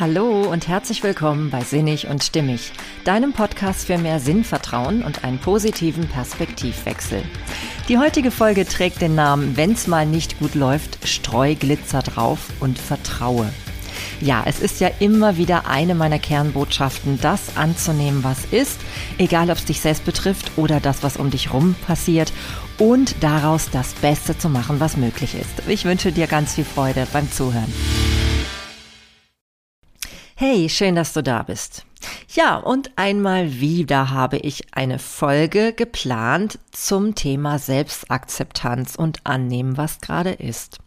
Hallo und herzlich willkommen bei Sinnig und Stimmig, deinem Podcast für mehr Sinnvertrauen und einen positiven Perspektivwechsel. Die heutige Folge trägt den Namen Wenn's mal nicht gut läuft, streu Glitzer drauf und vertraue. Ja, es ist ja immer wieder eine meiner Kernbotschaften, das anzunehmen, was ist, egal ob es dich selbst betrifft oder das, was um dich rum passiert und daraus das Beste zu machen, was möglich ist. Ich wünsche dir ganz viel Freude beim Zuhören. Hey, schön, dass du da bist. Ja, und einmal wieder habe ich eine Folge geplant zum Thema Selbstakzeptanz und annehmen, was gerade ist.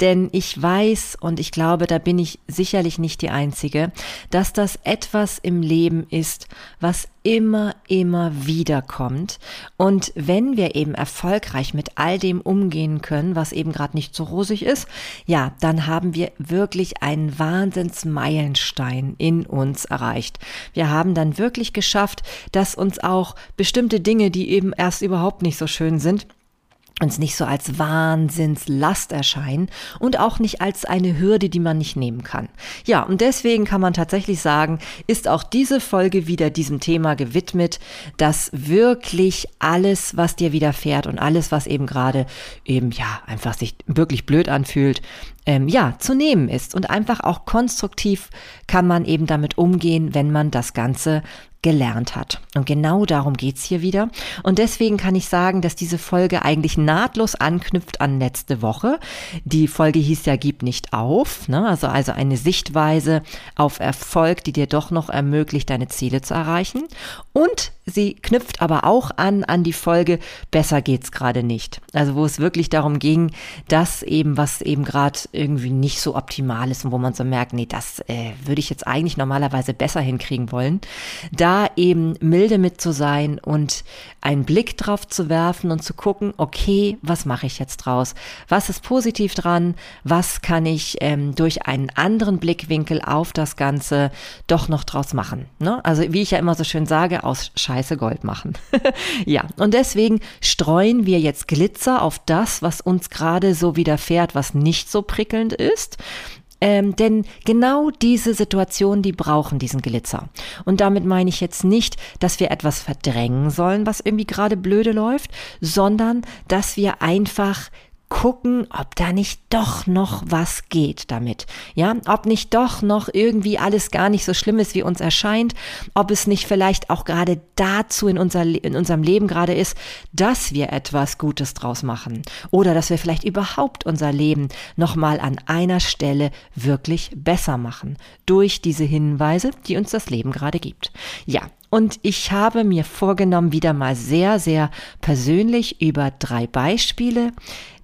Denn ich weiß, und ich glaube, da bin ich sicherlich nicht die Einzige, dass das etwas im Leben ist, was immer, immer wieder kommt. Und wenn wir eben erfolgreich mit all dem umgehen können, was eben gerade nicht so rosig ist, ja, dann haben wir wirklich einen Wahnsinnsmeilenstein in uns erreicht. Wir haben dann wirklich geschafft, dass uns auch bestimmte Dinge, die eben erst überhaupt nicht so schön sind, uns nicht so als Wahnsinnslast erscheinen und auch nicht als eine Hürde, die man nicht nehmen kann. Ja, und deswegen kann man tatsächlich sagen, ist auch diese Folge wieder diesem Thema gewidmet, dass wirklich alles, was dir widerfährt und alles, was eben gerade eben ja einfach sich wirklich blöd anfühlt, ähm, ja, zu nehmen ist. Und einfach auch konstruktiv kann man eben damit umgehen, wenn man das Ganze gelernt hat. Und genau darum geht's hier wieder. Und deswegen kann ich sagen, dass diese Folge eigentlich nahtlos anknüpft an letzte Woche. Die Folge hieß ja Gib nicht auf, ne? also, also eine Sichtweise auf Erfolg, die dir doch noch ermöglicht, deine Ziele zu erreichen. Und sie knüpft aber auch an an die Folge Besser geht's gerade nicht. Also wo es wirklich darum ging, dass eben was eben gerade irgendwie nicht so optimal ist und wo man so merkt, nee, das äh, würde ich jetzt eigentlich normalerweise besser hinkriegen wollen. Da da eben milde mit zu sein und einen Blick drauf zu werfen und zu gucken, okay, was mache ich jetzt draus? Was ist positiv dran? Was kann ich ähm, durch einen anderen Blickwinkel auf das Ganze doch noch draus machen? Ne? Also wie ich ja immer so schön sage, aus Scheiße Gold machen. ja, und deswegen streuen wir jetzt Glitzer auf das, was uns gerade so widerfährt, was nicht so prickelnd ist. Ähm, denn genau diese Situationen, die brauchen diesen Glitzer. Und damit meine ich jetzt nicht, dass wir etwas verdrängen sollen, was irgendwie gerade blöde läuft, sondern dass wir einfach gucken, ob da nicht doch noch was geht damit. Ja, ob nicht doch noch irgendwie alles gar nicht so schlimm ist, wie uns erscheint, ob es nicht vielleicht auch gerade dazu in, unser, in unserem Leben gerade ist, dass wir etwas Gutes draus machen oder dass wir vielleicht überhaupt unser Leben nochmal an einer Stelle wirklich besser machen durch diese Hinweise, die uns das Leben gerade gibt. Ja, und ich habe mir vorgenommen, wieder mal sehr, sehr persönlich über drei Beispiele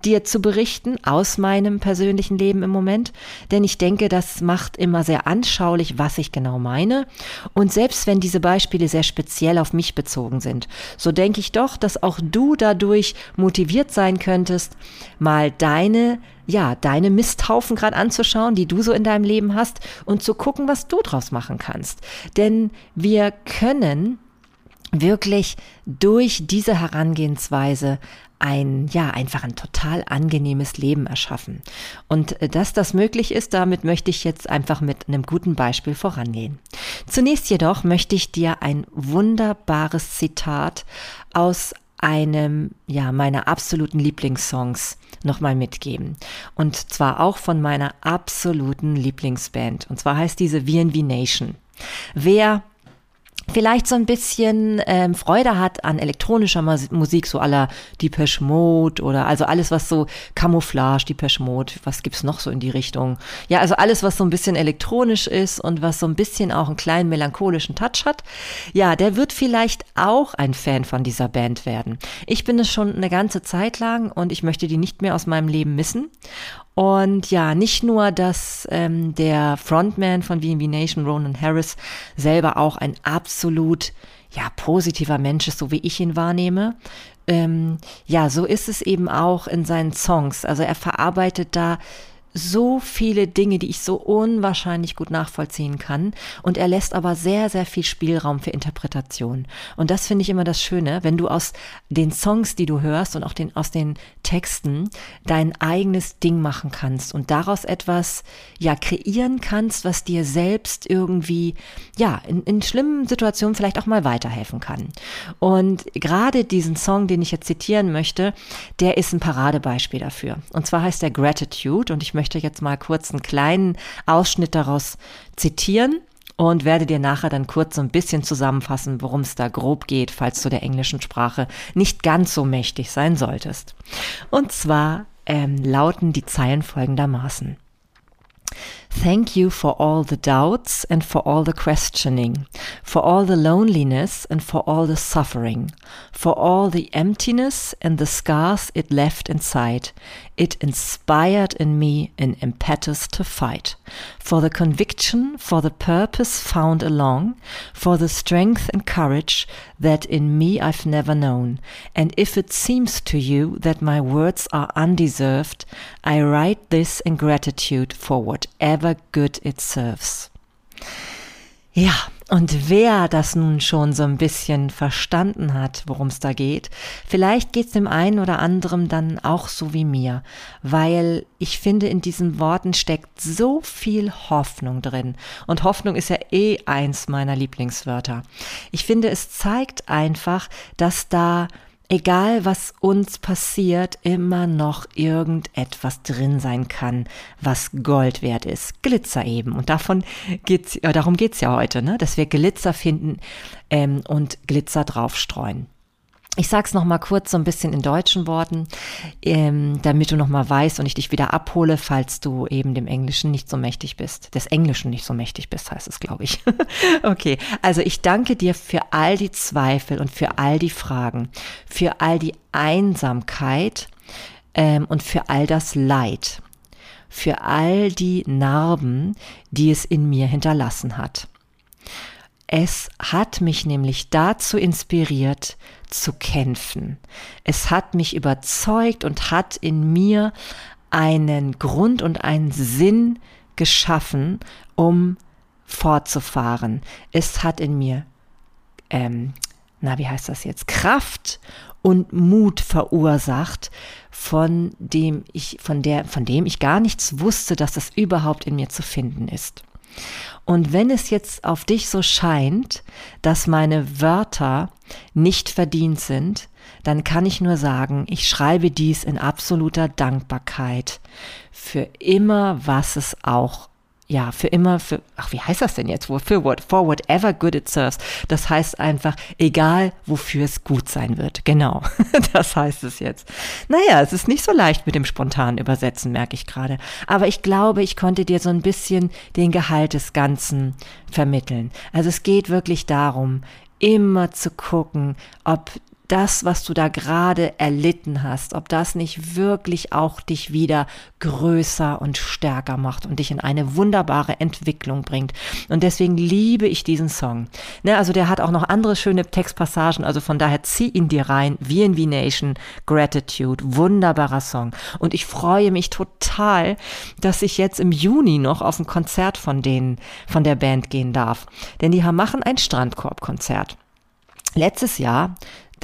dir zu berichten aus meinem persönlichen Leben im Moment, denn ich denke, das macht immer sehr anschaulich, was ich genau meine. Und selbst wenn diese Beispiele sehr speziell auf mich bezogen sind, so denke ich doch, dass auch du dadurch motiviert sein könntest, mal deine ja, deine Misthaufen gerade anzuschauen, die du so in deinem Leben hast und zu gucken, was du draus machen kannst. Denn wir können wirklich durch diese Herangehensweise ein, ja, einfach ein total angenehmes Leben erschaffen. Und äh, dass das möglich ist, damit möchte ich jetzt einfach mit einem guten Beispiel vorangehen. Zunächst jedoch möchte ich dir ein wunderbares Zitat aus einem, ja, meiner absoluten Lieblingssongs nochmal mitgeben. Und zwar auch von meiner absoluten Lieblingsband. Und zwar heißt diese VNV Nation. Wer vielleicht so ein bisschen ähm, Freude hat an elektronischer Musik, so aller Depeche Mode oder also alles, was so Camouflage, Depeche Mode, was gibt's noch so in die Richtung? Ja, also alles, was so ein bisschen elektronisch ist und was so ein bisschen auch einen kleinen melancholischen Touch hat, ja, der wird vielleicht auch ein Fan von dieser Band werden. Ich bin es schon eine ganze Zeit lang und ich möchte die nicht mehr aus meinem Leben missen. Und ja, nicht nur, dass ähm, der Frontman von VNV Nation, Ronan Harris, selber auch ein absolut ja, positiver Mensch ist, so wie ich ihn wahrnehme. Ähm, ja, so ist es eben auch in seinen Songs. Also er verarbeitet da so viele Dinge, die ich so unwahrscheinlich gut nachvollziehen kann. Und er lässt aber sehr, sehr viel Spielraum für Interpretation. Und das finde ich immer das Schöne, wenn du aus den Songs, die du hörst und auch den, aus den Texten dein eigenes Ding machen kannst und daraus etwas, ja, kreieren kannst, was dir selbst irgendwie, ja, in, in schlimmen Situationen vielleicht auch mal weiterhelfen kann. Und gerade diesen Song, den ich jetzt zitieren möchte, der ist ein Paradebeispiel dafür. Und zwar heißt der Gratitude und ich möchte jetzt mal kurz einen kleinen Ausschnitt daraus zitieren und werde dir nachher dann kurz so ein bisschen zusammenfassen, worum es da grob geht, falls du der englischen Sprache nicht ganz so mächtig sein solltest. Und zwar ähm, lauten die Zeilen folgendermaßen. Thank you for all the doubts and for all the questioning, for all the loneliness and for all the suffering, for all the emptiness and the scars it left inside. It inspired in me an impetus to fight, for the conviction, for the purpose found along, for the strength and courage that in me I've never known. And if it seems to you that my words are undeserved, I write this in gratitude for whatever whatever good it serves. Ja, und wer das nun schon so ein bisschen verstanden hat, worum es da geht, vielleicht geht es dem einen oder anderen dann auch so wie mir, weil ich finde, in diesen Worten steckt so viel Hoffnung drin. Und Hoffnung ist ja eh eins meiner Lieblingswörter. Ich finde, es zeigt einfach, dass da egal was uns passiert, immer noch irgendetwas drin sein kann, was Gold wert ist. Glitzer eben. Und davon geht's, äh, darum geht's ja heute, ne? dass wir Glitzer finden ähm, und Glitzer draufstreuen. Ich sage es nochmal kurz so ein bisschen in deutschen Worten, ähm, damit du nochmal weißt und ich dich wieder abhole, falls du eben dem Englischen nicht so mächtig bist. Des Englischen nicht so mächtig bist, heißt es, glaube ich. okay, also ich danke dir für all die Zweifel und für all die Fragen, für all die Einsamkeit ähm, und für all das Leid, für all die Narben, die es in mir hinterlassen hat. Es hat mich nämlich dazu inspiriert, zu kämpfen. Es hat mich überzeugt und hat in mir einen Grund und einen Sinn geschaffen, um fortzufahren. Es hat in mir, ähm, na, wie heißt das jetzt, Kraft und Mut verursacht, von dem ich, von der, von dem ich gar nichts wusste, dass das überhaupt in mir zu finden ist. Und wenn es jetzt auf dich so scheint, dass meine Wörter nicht verdient sind, dann kann ich nur sagen, ich schreibe dies in absoluter Dankbarkeit für immer, was es auch ja, für immer, für, ach, wie heißt das denn jetzt? Für what, for whatever good it serves. Das heißt einfach, egal wofür es gut sein wird. Genau. das heißt es jetzt. Naja, es ist nicht so leicht mit dem spontanen Übersetzen, merke ich gerade. Aber ich glaube, ich konnte dir so ein bisschen den Gehalt des Ganzen vermitteln. Also es geht wirklich darum, immer zu gucken, ob das, was du da gerade erlitten hast, ob das nicht wirklich auch dich wieder größer und stärker macht und dich in eine wunderbare Entwicklung bringt. Und deswegen liebe ich diesen Song. Ne, also der hat auch noch andere schöne Textpassagen, also von daher zieh ihn dir rein. VNV Nation, Gratitude, wunderbarer Song. Und ich freue mich total, dass ich jetzt im Juni noch auf ein Konzert von denen, von der Band gehen darf. Denn die machen ein Strandkorbkonzert. Letztes Jahr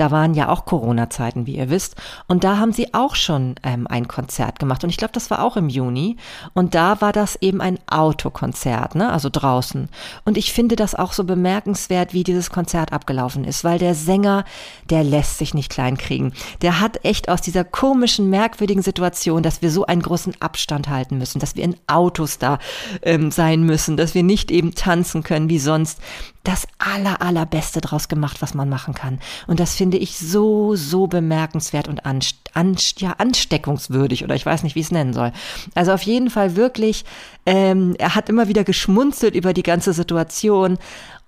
da waren ja auch Corona-Zeiten, wie ihr wisst. Und da haben sie auch schon ähm, ein Konzert gemacht. Und ich glaube, das war auch im Juni. Und da war das eben ein Autokonzert, ne? also draußen. Und ich finde das auch so bemerkenswert, wie dieses Konzert abgelaufen ist, weil der Sänger, der lässt sich nicht kleinkriegen. Der hat echt aus dieser komischen, merkwürdigen Situation, dass wir so einen großen Abstand halten müssen, dass wir in Autos da ähm, sein müssen, dass wir nicht eben tanzen können wie sonst, das aller, allerbeste draus gemacht, was man machen kann. Und das finde ich so, so bemerkenswert und anst anst ja, ansteckungswürdig oder ich weiß nicht, wie ich es nennen soll. Also auf jeden Fall wirklich, ähm, er hat immer wieder geschmunzelt über die ganze Situation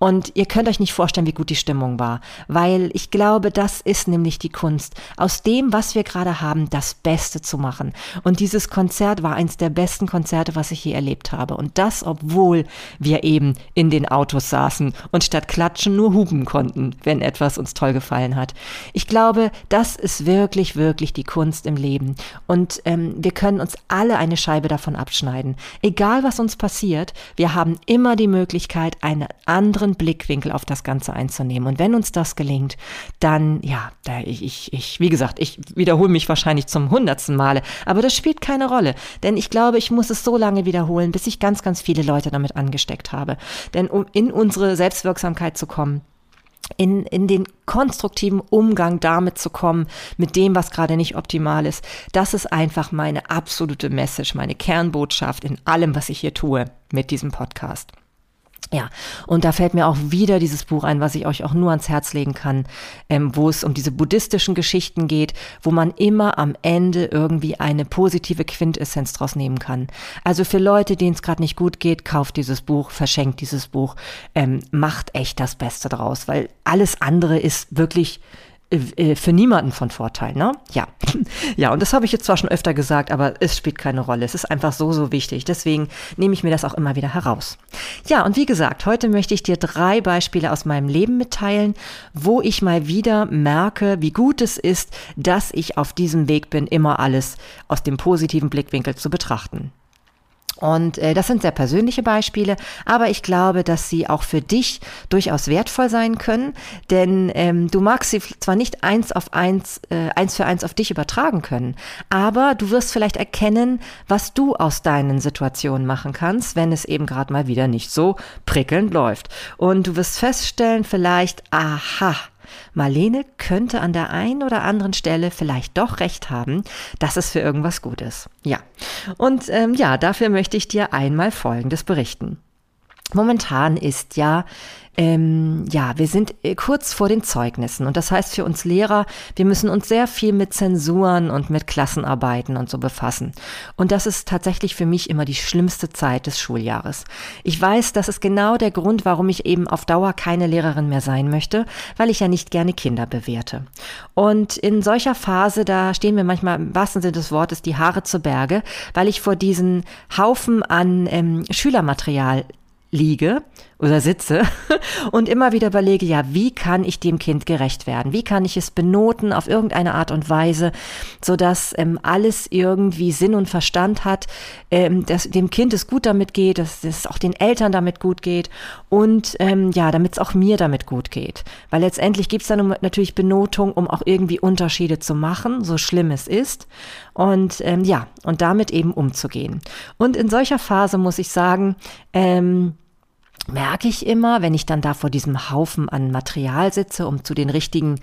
und ihr könnt euch nicht vorstellen, wie gut die Stimmung war, weil ich glaube, das ist nämlich die Kunst, aus dem, was wir gerade haben, das Beste zu machen. Und dieses Konzert war eins der besten Konzerte, was ich je erlebt habe. Und das, obwohl wir eben in den Autos saßen und statt klatschen nur hupen konnten, wenn etwas uns toll gefallen hat. Ich glaube, das ist wirklich, wirklich wirklich die Kunst im Leben. Und ähm, wir können uns alle eine Scheibe davon abschneiden. Egal was uns passiert, wir haben immer die Möglichkeit, einen anderen Blickwinkel auf das Ganze einzunehmen. Und wenn uns das gelingt, dann, ja, da ich, ich, ich wie gesagt, ich wiederhole mich wahrscheinlich zum hundertsten Male, aber das spielt keine Rolle. Denn ich glaube, ich muss es so lange wiederholen, bis ich ganz, ganz viele Leute damit angesteckt habe. Denn um in unsere Selbstwirksamkeit zu kommen, in, in den konstruktiven Umgang damit zu kommen, mit dem, was gerade nicht optimal ist. Das ist einfach meine absolute Message, meine Kernbotschaft in allem, was ich hier tue mit diesem Podcast. Ja, und da fällt mir auch wieder dieses Buch ein, was ich euch auch nur ans Herz legen kann, ähm, wo es um diese buddhistischen Geschichten geht, wo man immer am Ende irgendwie eine positive Quintessenz draus nehmen kann. Also für Leute, denen es gerade nicht gut geht, kauft dieses Buch, verschenkt dieses Buch, ähm, macht echt das Beste draus, weil alles andere ist wirklich äh, äh, für niemanden von Vorteil, ne? Ja. Ja, und das habe ich jetzt zwar schon öfter gesagt, aber es spielt keine Rolle. Es ist einfach so, so wichtig. Deswegen nehme ich mir das auch immer wieder heraus. Ja, und wie gesagt, heute möchte ich dir drei Beispiele aus meinem Leben mitteilen, wo ich mal wieder merke, wie gut es ist, dass ich auf diesem Weg bin, immer alles aus dem positiven Blickwinkel zu betrachten. Und äh, das sind sehr persönliche Beispiele, aber ich glaube, dass sie auch für dich durchaus wertvoll sein können, denn ähm, du magst sie zwar nicht eins auf eins, äh, eins für eins auf dich übertragen können, aber du wirst vielleicht erkennen, was du aus deinen Situationen machen kannst, wenn es eben gerade mal wieder nicht so prickelnd läuft. Und du wirst feststellen, vielleicht, aha, Marlene könnte an der einen oder anderen Stelle vielleicht doch recht haben, dass es für irgendwas gut ist. Ja. Und ähm, ja, dafür möchte ich dir einmal Folgendes berichten. Momentan ist ja ähm, ja, wir sind äh, kurz vor den Zeugnissen und das heißt für uns Lehrer, wir müssen uns sehr viel mit Zensuren und mit Klassenarbeiten und so befassen. Und das ist tatsächlich für mich immer die schlimmste Zeit des Schuljahres. Ich weiß, das ist genau der Grund, warum ich eben auf Dauer keine Lehrerin mehr sein möchte, weil ich ja nicht gerne Kinder bewerte. Und in solcher Phase, da stehen mir manchmal im wahrsten Sinne des Wortes die Haare zu Berge, weil ich vor diesen Haufen an ähm, Schülermaterial liege oder sitze und immer wieder überlege, ja, wie kann ich dem Kind gerecht werden? Wie kann ich es benoten auf irgendeine Art und Weise, so dass ähm, alles irgendwie Sinn und Verstand hat, ähm, dass dem Kind es gut damit geht, dass es auch den Eltern damit gut geht und ähm, ja, damit es auch mir damit gut geht. Weil letztendlich gibt es dann natürlich Benotung, um auch irgendwie Unterschiede zu machen, so schlimm es ist. Und ähm, ja, und damit eben umzugehen. Und in solcher Phase muss ich sagen, ähm, merke ich immer, wenn ich dann da vor diesem Haufen an Material sitze, um zu den richtigen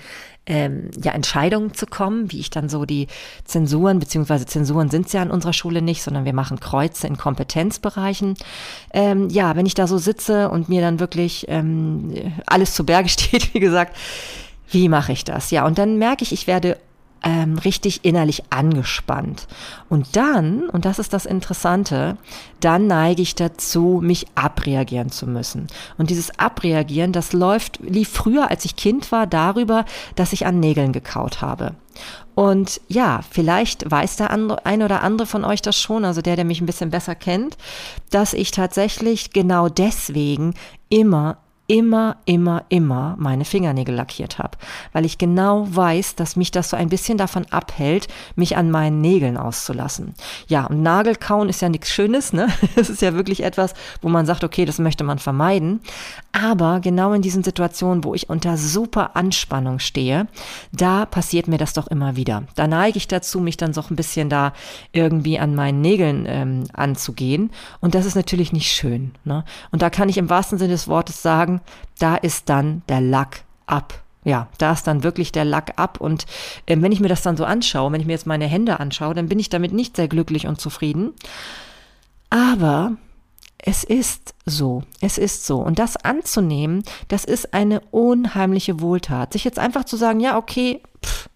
ähm, ja, Entscheidungen zu kommen, wie ich dann so die Zensuren, beziehungsweise Zensuren sind es ja an unserer Schule nicht, sondern wir machen Kreuze in Kompetenzbereichen. Ähm, ja, wenn ich da so sitze und mir dann wirklich ähm, alles zu Berge steht, wie gesagt, wie mache ich das? Ja, und dann merke ich, ich werde ähm, richtig innerlich angespannt. Und dann, und das ist das Interessante, dann neige ich dazu, mich abreagieren zu müssen. Und dieses Abreagieren, das läuft, lief früher, als ich Kind war, darüber, dass ich an Nägeln gekaut habe. Und ja, vielleicht weiß der andere, ein oder andere von euch das schon, also der, der mich ein bisschen besser kennt, dass ich tatsächlich genau deswegen immer immer, immer, immer meine Fingernägel lackiert habe, weil ich genau weiß, dass mich das so ein bisschen davon abhält, mich an meinen Nägeln auszulassen. Ja, und Nagelkauen ist ja nichts Schönes, ne? Das ist ja wirklich etwas, wo man sagt, okay, das möchte man vermeiden. Aber genau in diesen Situationen, wo ich unter super Anspannung stehe, da passiert mir das doch immer wieder. Da neige ich dazu, mich dann so ein bisschen da irgendwie an meinen Nägeln ähm, anzugehen. Und das ist natürlich nicht schön. Ne? Und da kann ich im wahrsten Sinne des Wortes sagen, da ist dann der Lack ab. Ja, da ist dann wirklich der Lack ab. Und äh, wenn ich mir das dann so anschaue, wenn ich mir jetzt meine Hände anschaue, dann bin ich damit nicht sehr glücklich und zufrieden. Aber es ist so, es ist so. Und das anzunehmen, das ist eine unheimliche Wohltat. Sich jetzt einfach zu sagen, ja, okay,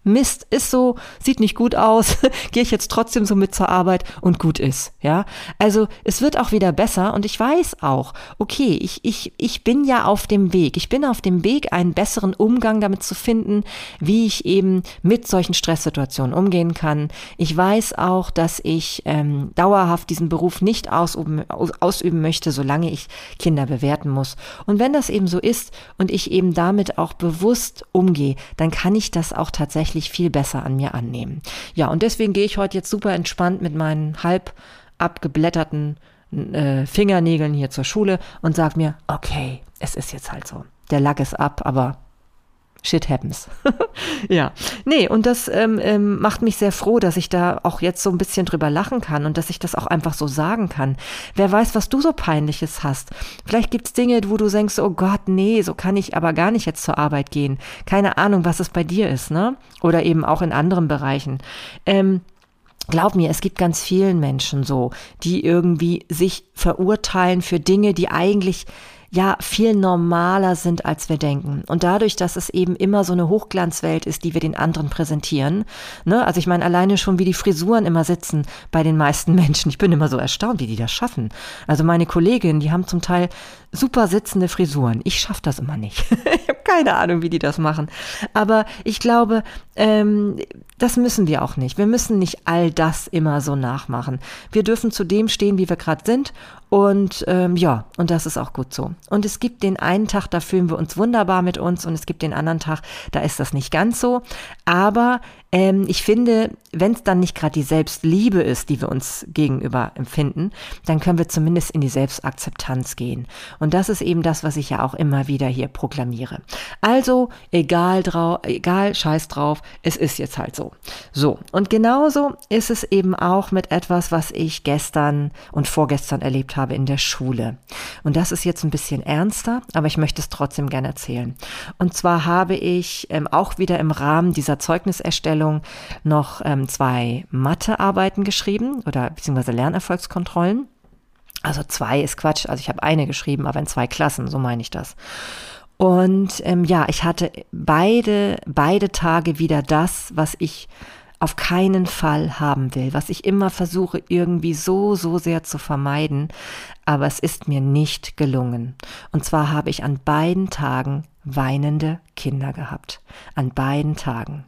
Mist, ist so, sieht nicht gut aus, gehe ich jetzt trotzdem so mit zur Arbeit und gut ist, ja. Also es wird auch wieder besser und ich weiß auch, okay, ich, ich, ich bin ja auf dem Weg. Ich bin auf dem Weg, einen besseren Umgang damit zu finden, wie ich eben mit solchen Stresssituationen umgehen kann. Ich weiß auch, dass ich ähm, dauerhaft diesen Beruf nicht ausüben, ausüben möchte, solange ich Kinder bewerten muss. Und wenn das eben so ist und ich eben damit auch bewusst umgehe, dann kann ich das auch tatsächlich viel besser an mir annehmen. Ja, und deswegen gehe ich heute jetzt super entspannt mit meinen halb abgeblätterten äh, Fingernägeln hier zur Schule und sage mir, okay, es ist jetzt halt so. Der Lack ist ab, aber shit happens. ja, nee, und das ähm, ähm, macht mich sehr froh, dass ich da auch jetzt so ein bisschen drüber lachen kann und dass ich das auch einfach so sagen kann. Wer weiß, was du so peinliches hast. Vielleicht gibt's Dinge, wo du denkst, oh Gott, nee, so kann ich aber gar nicht jetzt zur Arbeit gehen. Keine Ahnung, was es bei dir ist, ne? Oder eben auch in anderen Bereichen. Ähm, Glaub mir, es gibt ganz vielen Menschen so, die irgendwie sich verurteilen für Dinge, die eigentlich ja viel normaler sind, als wir denken. Und dadurch, dass es eben immer so eine Hochglanzwelt ist, die wir den anderen präsentieren, ne, also ich meine alleine schon, wie die Frisuren immer sitzen bei den meisten Menschen. Ich bin immer so erstaunt, wie die das schaffen. Also meine Kolleginnen, die haben zum Teil super sitzende Frisuren. Ich schaffe das immer nicht. keine Ahnung, wie die das machen. Aber ich glaube, ähm, das müssen wir auch nicht. Wir müssen nicht all das immer so nachmachen. Wir dürfen zu dem stehen, wie wir gerade sind. Und ähm, ja, und das ist auch gut so. Und es gibt den einen Tag, da fühlen wir uns wunderbar mit uns und es gibt den anderen Tag, da ist das nicht ganz so. Aber ähm, ich finde, wenn es dann nicht gerade die Selbstliebe ist, die wir uns gegenüber empfinden, dann können wir zumindest in die Selbstakzeptanz gehen. Und das ist eben das, was ich ja auch immer wieder hier proklamiere. Also, egal drauf, egal, scheiß drauf, es ist jetzt halt so. So. Und genauso ist es eben auch mit etwas, was ich gestern und vorgestern erlebt habe in der Schule. Und das ist jetzt ein bisschen ernster, aber ich möchte es trotzdem gerne erzählen. Und zwar habe ich ähm, auch wieder im Rahmen dieser Zeugniserstellung noch ähm, zwei Mathearbeiten geschrieben oder beziehungsweise Lernerfolgskontrollen. Also zwei ist Quatsch, also ich habe eine geschrieben, aber in zwei Klassen, so meine ich das. Und ähm, ja, ich hatte beide, beide Tage wieder das, was ich auf keinen Fall haben will, was ich immer versuche irgendwie so, so sehr zu vermeiden, aber es ist mir nicht gelungen. Und zwar habe ich an beiden Tagen weinende Kinder gehabt. An beiden Tagen.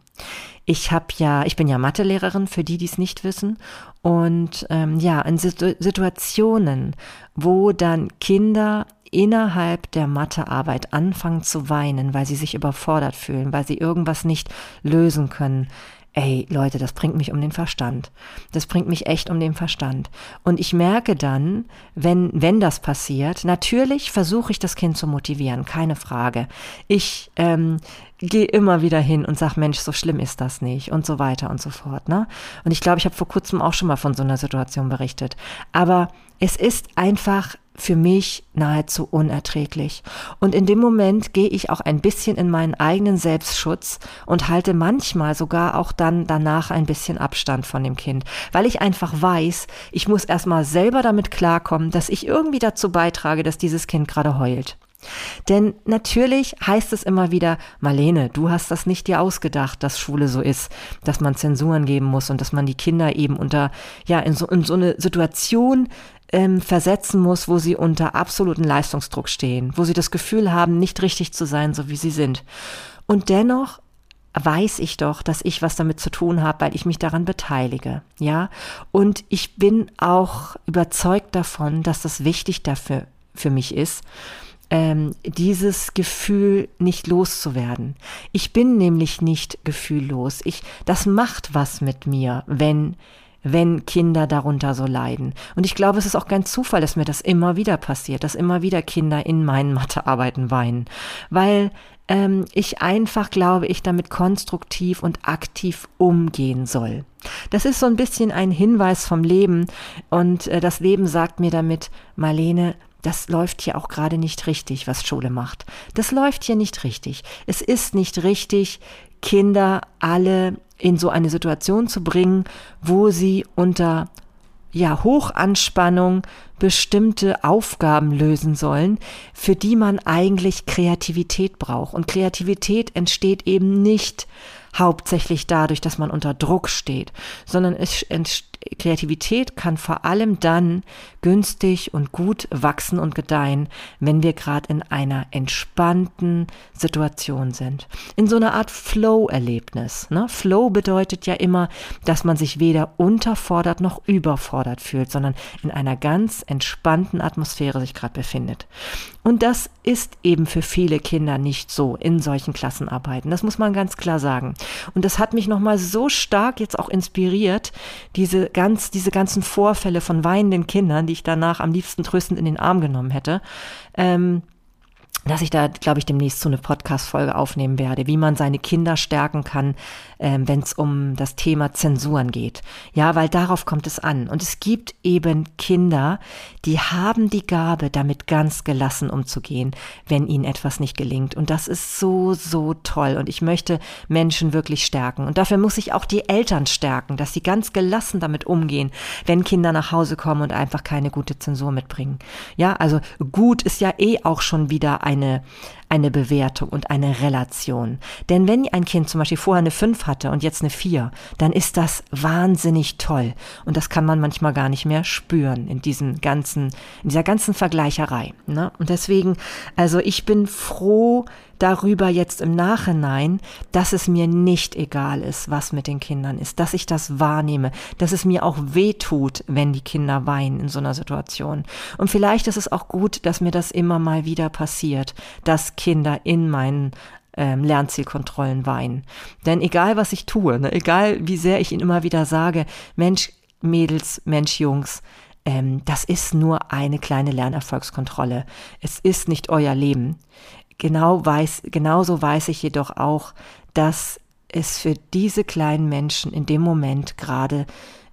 Ich habe ja, ich bin ja Mathelehrerin, für die, die es nicht wissen. Und ähm, ja, in Situ Situationen, wo dann Kinder innerhalb der Mathearbeit anfangen zu weinen, weil sie sich überfordert fühlen, weil sie irgendwas nicht lösen können, ey Leute, das bringt mich um den Verstand. Das bringt mich echt um den Verstand. Und ich merke dann, wenn, wenn das passiert, natürlich versuche ich das Kind zu motivieren, keine Frage. Ich ähm, gehe immer wieder hin und sag, Mensch, so schlimm ist das nicht und so weiter und so fort. Ne? Und ich glaube, ich habe vor kurzem auch schon mal von so einer Situation berichtet. Aber es ist einfach für mich nahezu unerträglich. Und in dem Moment gehe ich auch ein bisschen in meinen eigenen Selbstschutz und halte manchmal sogar auch dann danach ein bisschen Abstand von dem Kind, weil ich einfach weiß, ich muss erstmal selber damit klarkommen, dass ich irgendwie dazu beitrage, dass dieses Kind gerade heult. Denn natürlich heißt es immer wieder, Marlene, du hast das nicht dir ausgedacht, dass Schule so ist, dass man Zensuren geben muss und dass man die Kinder eben unter, ja, in so, in so eine Situation ähm, versetzen muss, wo sie unter absoluten Leistungsdruck stehen, wo sie das Gefühl haben, nicht richtig zu sein, so wie sie sind. Und dennoch weiß ich doch, dass ich was damit zu tun habe, weil ich mich daran beteilige, ja. Und ich bin auch überzeugt davon, dass das wichtig dafür für mich ist, ähm, dieses Gefühl nicht loszuwerden. Ich bin nämlich nicht gefühllos. Ich, das macht was mit mir, wenn wenn Kinder darunter so leiden. Und ich glaube, es ist auch kein Zufall, dass mir das immer wieder passiert, dass immer wieder Kinder in meinen Mathearbeiten weinen, weil ähm, ich einfach glaube, ich damit konstruktiv und aktiv umgehen soll. Das ist so ein bisschen ein Hinweis vom Leben und äh, das Leben sagt mir damit, Marlene, das läuft hier auch gerade nicht richtig, was Schule macht. Das läuft hier nicht richtig. Es ist nicht richtig, Kinder alle in so eine Situation zu bringen, wo sie unter ja, Hochanspannung bestimmte Aufgaben lösen sollen, für die man eigentlich Kreativität braucht. Und Kreativität entsteht eben nicht hauptsächlich dadurch, dass man unter Druck steht, sondern es Kreativität kann vor allem dann günstig und gut wachsen und gedeihen, wenn wir gerade in einer entspannten Situation sind. In so einer Art Flow-Erlebnis. Ne? Flow bedeutet ja immer, dass man sich weder unterfordert noch überfordert fühlt, sondern in einer ganz entspannten Atmosphäre sich gerade befindet. Und das ist eben für viele Kinder nicht so in solchen Klassenarbeiten. Das muss man ganz klar sagen. Und das hat mich nochmal so stark jetzt auch inspiriert, diese ganz, diese ganzen Vorfälle von weinenden Kindern, die ich danach am liebsten tröstend in den Arm genommen hätte. Ähm, dass ich da, glaube ich, demnächst so eine Podcast-Folge aufnehmen werde, wie man seine Kinder stärken kann, ähm, wenn es um das Thema Zensuren geht. Ja, weil darauf kommt es an. Und es gibt eben Kinder, die haben die Gabe, damit ganz gelassen umzugehen, wenn ihnen etwas nicht gelingt. Und das ist so, so toll. Und ich möchte Menschen wirklich stärken. Und dafür muss ich auch die Eltern stärken, dass sie ganz gelassen damit umgehen, wenn Kinder nach Hause kommen und einfach keine gute Zensur mitbringen. Ja, also gut ist ja eh auch schon wieder eine, eine Bewertung und eine Relation. Denn wenn ein Kind zum Beispiel vorher eine 5 hatte und jetzt eine 4, dann ist das wahnsinnig toll. Und das kann man manchmal gar nicht mehr spüren in diesem ganzen, in dieser ganzen Vergleicherei. Ne? Und deswegen, also ich bin froh, darüber jetzt im Nachhinein, dass es mir nicht egal ist, was mit den Kindern ist, dass ich das wahrnehme, dass es mir auch weh tut, wenn die Kinder weinen in so einer Situation. Und vielleicht ist es auch gut, dass mir das immer mal wieder passiert, dass Kinder in meinen ähm, Lernzielkontrollen weinen. Denn egal, was ich tue, ne, egal wie sehr ich ihnen immer wieder sage, Mensch, Mädels, Mensch, Jungs, ähm, das ist nur eine kleine Lernerfolgskontrolle. Es ist nicht euer Leben. Genau weiß, genauso weiß ich jedoch auch, dass es für diese kleinen Menschen in dem Moment gerade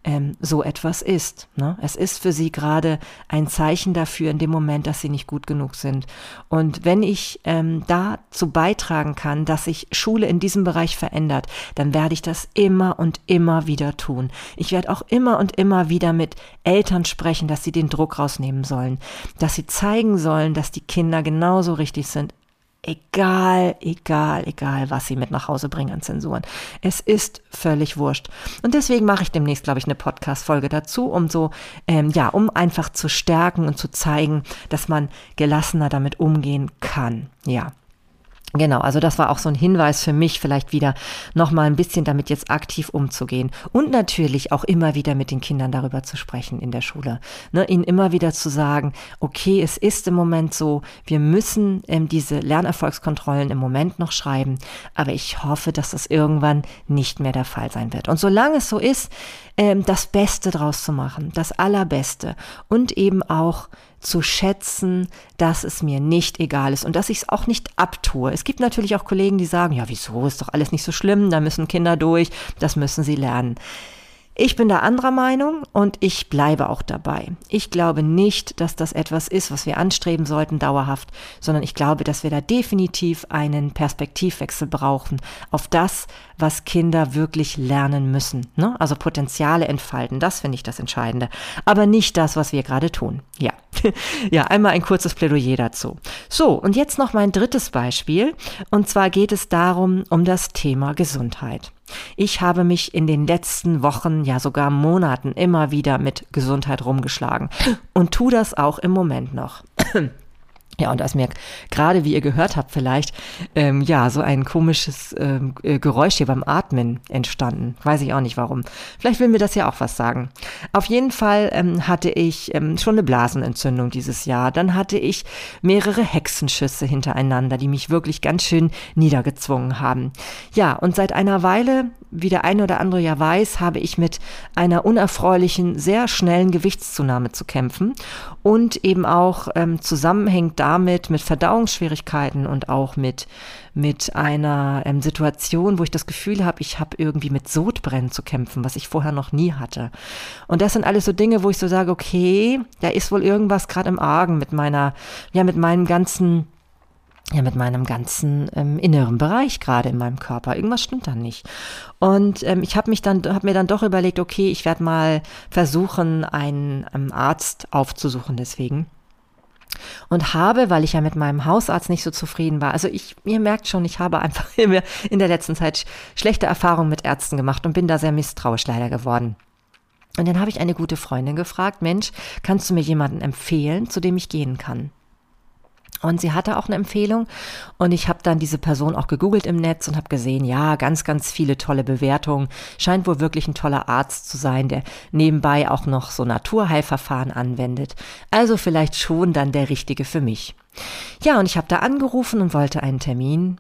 ähm, so etwas ist. Ne? Es ist für sie gerade ein Zeichen dafür in dem Moment, dass sie nicht gut genug sind. Und wenn ich ähm, dazu beitragen kann, dass sich Schule in diesem Bereich verändert, dann werde ich das immer und immer wieder tun. Ich werde auch immer und immer wieder mit Eltern sprechen, dass sie den Druck rausnehmen sollen, dass sie zeigen sollen, dass die Kinder genauso richtig sind, Egal, egal, egal, was sie mit nach Hause bringen an Zensuren. Es ist völlig wurscht. Und deswegen mache ich demnächst, glaube ich, eine Podcast-Folge dazu, um so, ähm, ja, um einfach zu stärken und zu zeigen, dass man gelassener damit umgehen kann. Ja. Genau, also das war auch so ein Hinweis für mich, vielleicht wieder nochmal ein bisschen damit jetzt aktiv umzugehen. Und natürlich auch immer wieder mit den Kindern darüber zu sprechen in der Schule. Ne, ihnen immer wieder zu sagen, okay, es ist im Moment so, wir müssen ähm, diese Lernerfolgskontrollen im Moment noch schreiben, aber ich hoffe, dass das irgendwann nicht mehr der Fall sein wird. Und solange es so ist, ähm, das Beste draus zu machen, das Allerbeste und eben auch zu schätzen, dass es mir nicht egal ist und dass ich es auch nicht abtue. Es gibt natürlich auch Kollegen, die sagen, ja, wieso ist doch alles nicht so schlimm, da müssen Kinder durch, das müssen sie lernen. Ich bin da anderer Meinung und ich bleibe auch dabei. Ich glaube nicht, dass das etwas ist, was wir anstreben sollten dauerhaft, sondern ich glaube, dass wir da definitiv einen Perspektivwechsel brauchen auf das, was Kinder wirklich lernen müssen. Ne? Also Potenziale entfalten, das finde ich das Entscheidende. Aber nicht das, was wir gerade tun. Ja. ja, einmal ein kurzes Plädoyer dazu. So, und jetzt noch mein drittes Beispiel. Und zwar geht es darum, um das Thema Gesundheit. Ich habe mich in den letzten Wochen, ja sogar Monaten immer wieder mit Gesundheit rumgeschlagen und tu das auch im Moment noch. Ja, und ist mir gerade, wie ihr gehört habt, vielleicht, ähm, ja, so ein komisches ähm, äh, Geräusch hier beim Atmen entstanden. Weiß ich auch nicht warum. Vielleicht will mir das ja auch was sagen. Auf jeden Fall ähm, hatte ich ähm, schon eine Blasenentzündung dieses Jahr. Dann hatte ich mehrere Hexenschüsse hintereinander, die mich wirklich ganz schön niedergezwungen haben. Ja, und seit einer Weile, wie der eine oder andere ja weiß, habe ich mit einer unerfreulichen, sehr schnellen Gewichtszunahme zu kämpfen und eben auch ähm, zusammenhängt damit mit Verdauungsschwierigkeiten und auch mit, mit einer ähm, Situation, wo ich das Gefühl habe, ich habe irgendwie mit Sodbrennen zu kämpfen, was ich vorher noch nie hatte. Und das sind alles so Dinge, wo ich so sage, okay, da ist wohl irgendwas gerade im Argen mit meiner, ja, mit meinem ganzen ja mit meinem ganzen ähm, inneren Bereich gerade in meinem Körper. Irgendwas stimmt da nicht. Und ähm, ich habe mich dann, habe mir dann doch überlegt, okay, ich werde mal versuchen, einen ähm, Arzt aufzusuchen deswegen. Und habe, weil ich ja mit meinem Hausarzt nicht so zufrieden war, also ich, ihr merkt schon, ich habe einfach in der letzten Zeit schlechte Erfahrungen mit Ärzten gemacht und bin da sehr misstrauisch leider geworden. Und dann habe ich eine gute Freundin gefragt, Mensch, kannst du mir jemanden empfehlen, zu dem ich gehen kann? Und sie hatte auch eine Empfehlung und ich habe dann diese Person auch gegoogelt im Netz und habe gesehen, ja, ganz, ganz viele tolle Bewertungen. Scheint wohl wirklich ein toller Arzt zu sein, der nebenbei auch noch so Naturheilverfahren anwendet. Also vielleicht schon dann der richtige für mich. Ja, und ich habe da angerufen und wollte einen Termin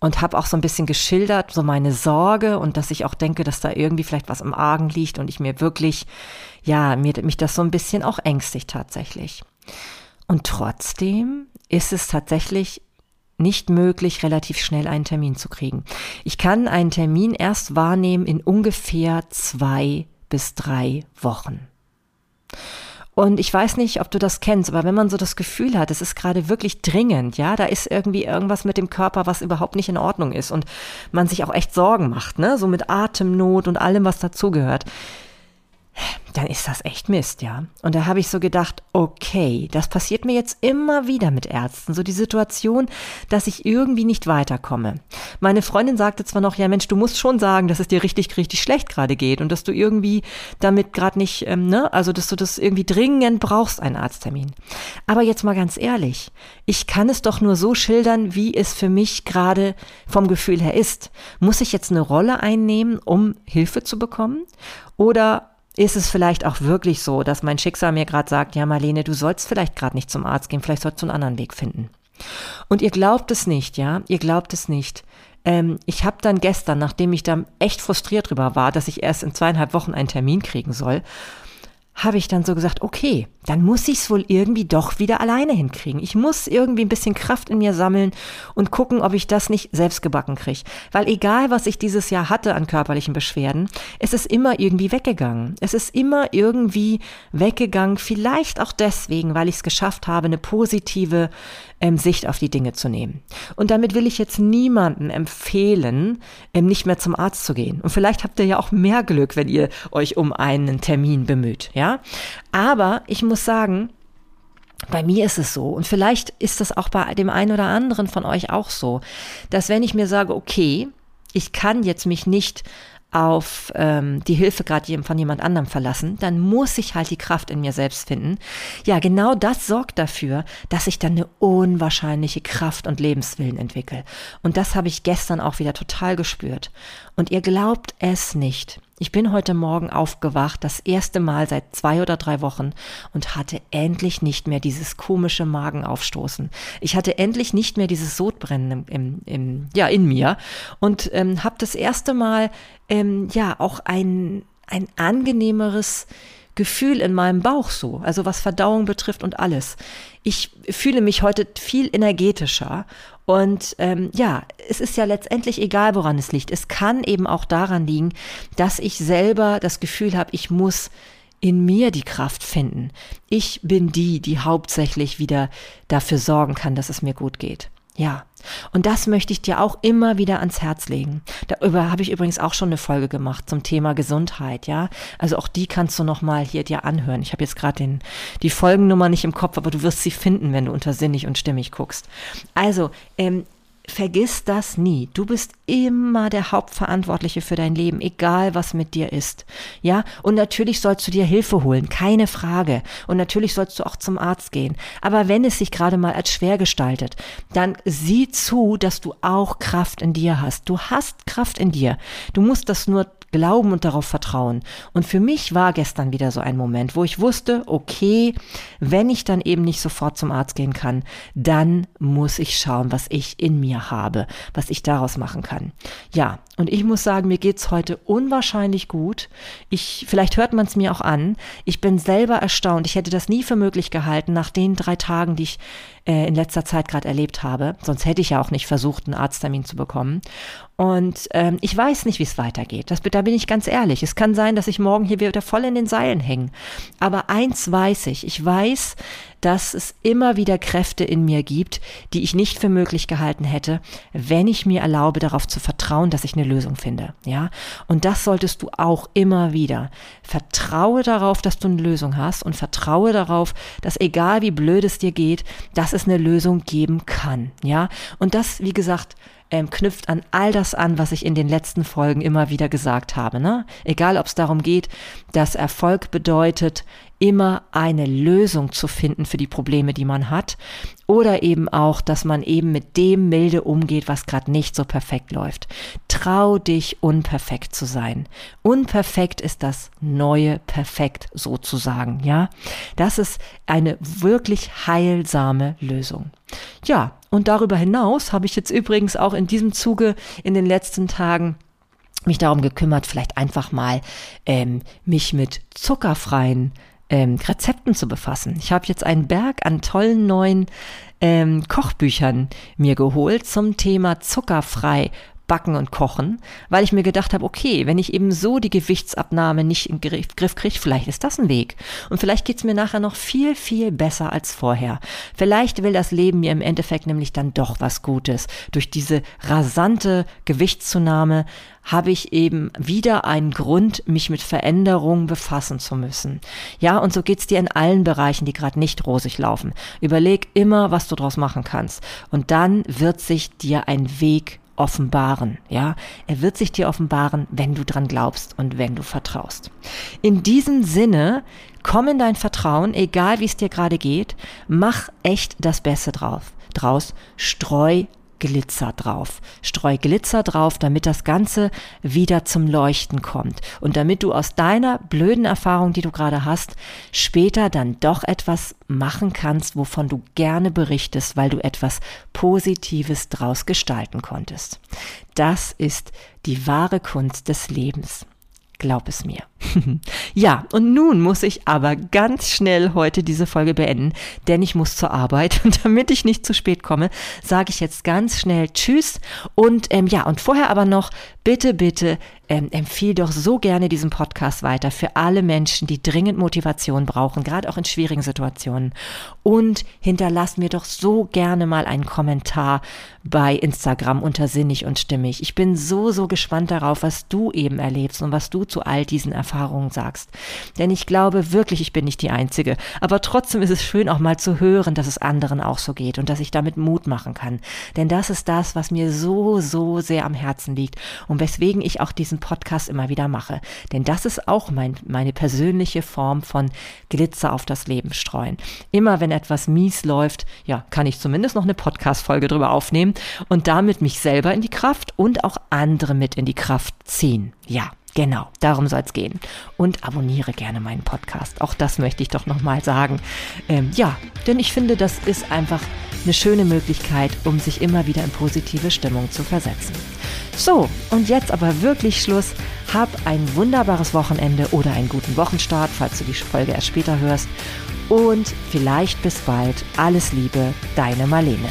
und habe auch so ein bisschen geschildert, so meine Sorge und dass ich auch denke, dass da irgendwie vielleicht was im Argen liegt und ich mir wirklich, ja, mir, mich das so ein bisschen auch ängstigt tatsächlich. Und trotzdem ist es tatsächlich nicht möglich, relativ schnell einen Termin zu kriegen. Ich kann einen Termin erst wahrnehmen in ungefähr zwei bis drei Wochen. Und ich weiß nicht, ob du das kennst, aber wenn man so das Gefühl hat, es ist gerade wirklich dringend, ja, da ist irgendwie irgendwas mit dem Körper, was überhaupt nicht in Ordnung ist und man sich auch echt Sorgen macht, ne, so mit Atemnot und allem, was dazugehört, dann ist das echt Mist, ja. Und da habe ich so gedacht, okay, das passiert mir jetzt immer wieder mit Ärzten. So die Situation, dass ich irgendwie nicht weiterkomme. Meine Freundin sagte zwar noch, ja Mensch, du musst schon sagen, dass es dir richtig, richtig schlecht gerade geht und dass du irgendwie damit gerade nicht, ähm, ne, also dass du das irgendwie dringend brauchst, einen Arzttermin. Aber jetzt mal ganz ehrlich, ich kann es doch nur so schildern, wie es für mich gerade vom Gefühl her ist. Muss ich jetzt eine Rolle einnehmen, um Hilfe zu bekommen? Oder ist es vielleicht auch wirklich so, dass mein Schicksal mir gerade sagt, ja Marlene, du sollst vielleicht gerade nicht zum Arzt gehen, vielleicht sollst du einen anderen Weg finden. Und ihr glaubt es nicht, ja, ihr glaubt es nicht. Ähm, ich habe dann gestern, nachdem ich da echt frustriert drüber war, dass ich erst in zweieinhalb Wochen einen Termin kriegen soll, habe ich dann so gesagt, okay, dann muss ich es wohl irgendwie doch wieder alleine hinkriegen. Ich muss irgendwie ein bisschen Kraft in mir sammeln und gucken, ob ich das nicht selbst gebacken kriege. Weil egal, was ich dieses Jahr hatte an körperlichen Beschwerden, es ist immer irgendwie weggegangen. Es ist immer irgendwie weggegangen, vielleicht auch deswegen, weil ich es geschafft habe, eine positive ähm, Sicht auf die Dinge zu nehmen. Und damit will ich jetzt niemanden empfehlen, ähm, nicht mehr zum Arzt zu gehen. Und vielleicht habt ihr ja auch mehr Glück, wenn ihr euch um einen Termin bemüht, ja. Aber ich muss sagen, bei mir ist es so, und vielleicht ist das auch bei dem einen oder anderen von euch auch so, dass wenn ich mir sage, okay, ich kann jetzt mich nicht auf ähm, die Hilfe gerade von jemand anderem verlassen, dann muss ich halt die Kraft in mir selbst finden. Ja, genau das sorgt dafür, dass ich dann eine unwahrscheinliche Kraft und Lebenswillen entwickle. Und das habe ich gestern auch wieder total gespürt. Und ihr glaubt es nicht. Ich bin heute Morgen aufgewacht, das erste Mal seit zwei oder drei Wochen und hatte endlich nicht mehr dieses komische Magenaufstoßen. Ich hatte endlich nicht mehr dieses Sodbrennen im, im, im ja, in mir und ähm, habe das erste Mal ähm, ja auch ein, ein angenehmeres Gefühl in meinem Bauch so, also was Verdauung betrifft und alles. Ich fühle mich heute viel energetischer und ähm, ja, es ist ja letztendlich egal, woran es liegt. Es kann eben auch daran liegen, dass ich selber das Gefühl habe, ich muss in mir die Kraft finden. Ich bin die, die hauptsächlich wieder dafür sorgen kann, dass es mir gut geht. Ja, und das möchte ich dir auch immer wieder ans Herz legen. Darüber habe ich übrigens auch schon eine Folge gemacht zum Thema Gesundheit, ja. Also auch die kannst du nochmal hier dir anhören. Ich habe jetzt gerade den die Folgennummer nicht im Kopf, aber du wirst sie finden, wenn du unter sinnig und stimmig guckst. Also ähm, vergiss das nie. Du bist immer der Hauptverantwortliche für dein Leben, egal was mit dir ist. Ja, und natürlich sollst du dir Hilfe holen, keine Frage. Und natürlich sollst du auch zum Arzt gehen. Aber wenn es sich gerade mal als schwer gestaltet, dann sieh zu, dass du auch Kraft in dir hast. Du hast Kraft in dir. Du musst das nur glauben und darauf vertrauen. Und für mich war gestern wieder so ein Moment, wo ich wusste, okay, wenn ich dann eben nicht sofort zum Arzt gehen kann, dann muss ich schauen, was ich in mir habe, was ich daraus machen kann. Ja, und ich muss sagen, mir geht's heute unwahrscheinlich gut. Ich, vielleicht hört man es mir auch an. Ich bin selber erstaunt. Ich hätte das nie für möglich gehalten nach den drei Tagen, die ich äh, in letzter Zeit gerade erlebt habe. Sonst hätte ich ja auch nicht versucht, einen Arzttermin zu bekommen. Und ähm, ich weiß nicht, wie es weitergeht. Das, da bin ich ganz ehrlich. Es kann sein, dass ich morgen hier wieder voll in den Seilen hänge. Aber eins weiß ich. Ich weiß, dass es immer wieder Kräfte in mir gibt, die ich nicht für möglich gehalten hätte, wenn ich mir erlaube, darauf zu vertrauen, dass ich eine Lösung finde. Ja, und das solltest du auch immer wieder. Vertraue darauf, dass du eine Lösung hast und vertraue darauf, dass egal wie blöd es dir geht, dass es eine Lösung geben kann. Ja, und das, wie gesagt, ähm, knüpft an all das an, was ich in den letzten Folgen immer wieder gesagt habe. Ne? Egal, ob es darum geht, dass Erfolg bedeutet, immer eine Lösung zu finden für die Probleme, die man hat. Oder eben auch, dass man eben mit dem milde umgeht, was gerade nicht so perfekt läuft. Trau dich, unperfekt zu sein. Unperfekt ist das neue Perfekt sozusagen, ja. Das ist eine wirklich heilsame Lösung. Ja, und darüber hinaus habe ich jetzt übrigens auch in diesem Zuge in den letzten Tagen mich darum gekümmert, vielleicht einfach mal ähm, mich mit zuckerfreien ähm, Rezepten zu befassen. Ich habe jetzt einen Berg an tollen neuen ähm, Kochbüchern mir geholt zum Thema zuckerfrei Backen und Kochen, weil ich mir gedacht habe, okay, wenn ich eben so die Gewichtsabnahme nicht in Griff, Griff kriege, vielleicht ist das ein Weg. Und vielleicht geht's mir nachher noch viel, viel besser als vorher. Vielleicht will das Leben mir im Endeffekt nämlich dann doch was Gutes. Durch diese rasante Gewichtszunahme habe ich eben wieder einen Grund, mich mit Veränderungen befassen zu müssen. Ja, und so geht's dir in allen Bereichen, die gerade nicht rosig laufen. Überleg immer, was du draus machen kannst. Und dann wird sich dir ein Weg offenbaren, ja. Er wird sich dir offenbaren, wenn du dran glaubst und wenn du vertraust. In diesem Sinne, komm in dein Vertrauen, egal wie es dir gerade geht, mach echt das Beste drauf, draus, streu Glitzer drauf. Streu Glitzer drauf, damit das Ganze wieder zum Leuchten kommt. Und damit du aus deiner blöden Erfahrung, die du gerade hast, später dann doch etwas machen kannst, wovon du gerne berichtest, weil du etwas Positives draus gestalten konntest. Das ist die wahre Kunst des Lebens. Glaub es mir. ja, und nun muss ich aber ganz schnell heute diese Folge beenden, denn ich muss zur Arbeit. Und damit ich nicht zu spät komme, sage ich jetzt ganz schnell Tschüss. Und ähm, ja, und vorher aber noch, bitte, bitte ähm, empfehle doch so gerne diesen Podcast weiter für alle Menschen, die dringend Motivation brauchen, gerade auch in schwierigen Situationen. Und hinterlass mir doch so gerne mal einen Kommentar bei Instagram unter Sinnig und Stimmig. Ich bin so, so gespannt darauf, was du eben erlebst und was du zu all diesen Erfahrungen sagst. Denn ich glaube wirklich, ich bin nicht die Einzige. Aber trotzdem ist es schön auch mal zu hören, dass es anderen auch so geht und dass ich damit Mut machen kann. Denn das ist das, was mir so, so sehr am Herzen liegt und weswegen ich auch diesen Podcast immer wieder mache. Denn das ist auch mein, meine persönliche Form von Glitzer auf das Leben streuen. Immer wenn etwas mies läuft, ja, kann ich zumindest noch eine Podcast-Folge drüber aufnehmen und damit mich selber in die Kraft und auch andere mit in die Kraft ziehen. Ja. Genau, darum soll es gehen. Und abonniere gerne meinen Podcast. Auch das möchte ich doch nochmal sagen. Ähm, ja, denn ich finde, das ist einfach eine schöne Möglichkeit, um sich immer wieder in positive Stimmung zu versetzen. So, und jetzt aber wirklich Schluss. Hab ein wunderbares Wochenende oder einen guten Wochenstart, falls du die Folge erst später hörst. Und vielleicht bis bald. Alles Liebe, deine Marlene.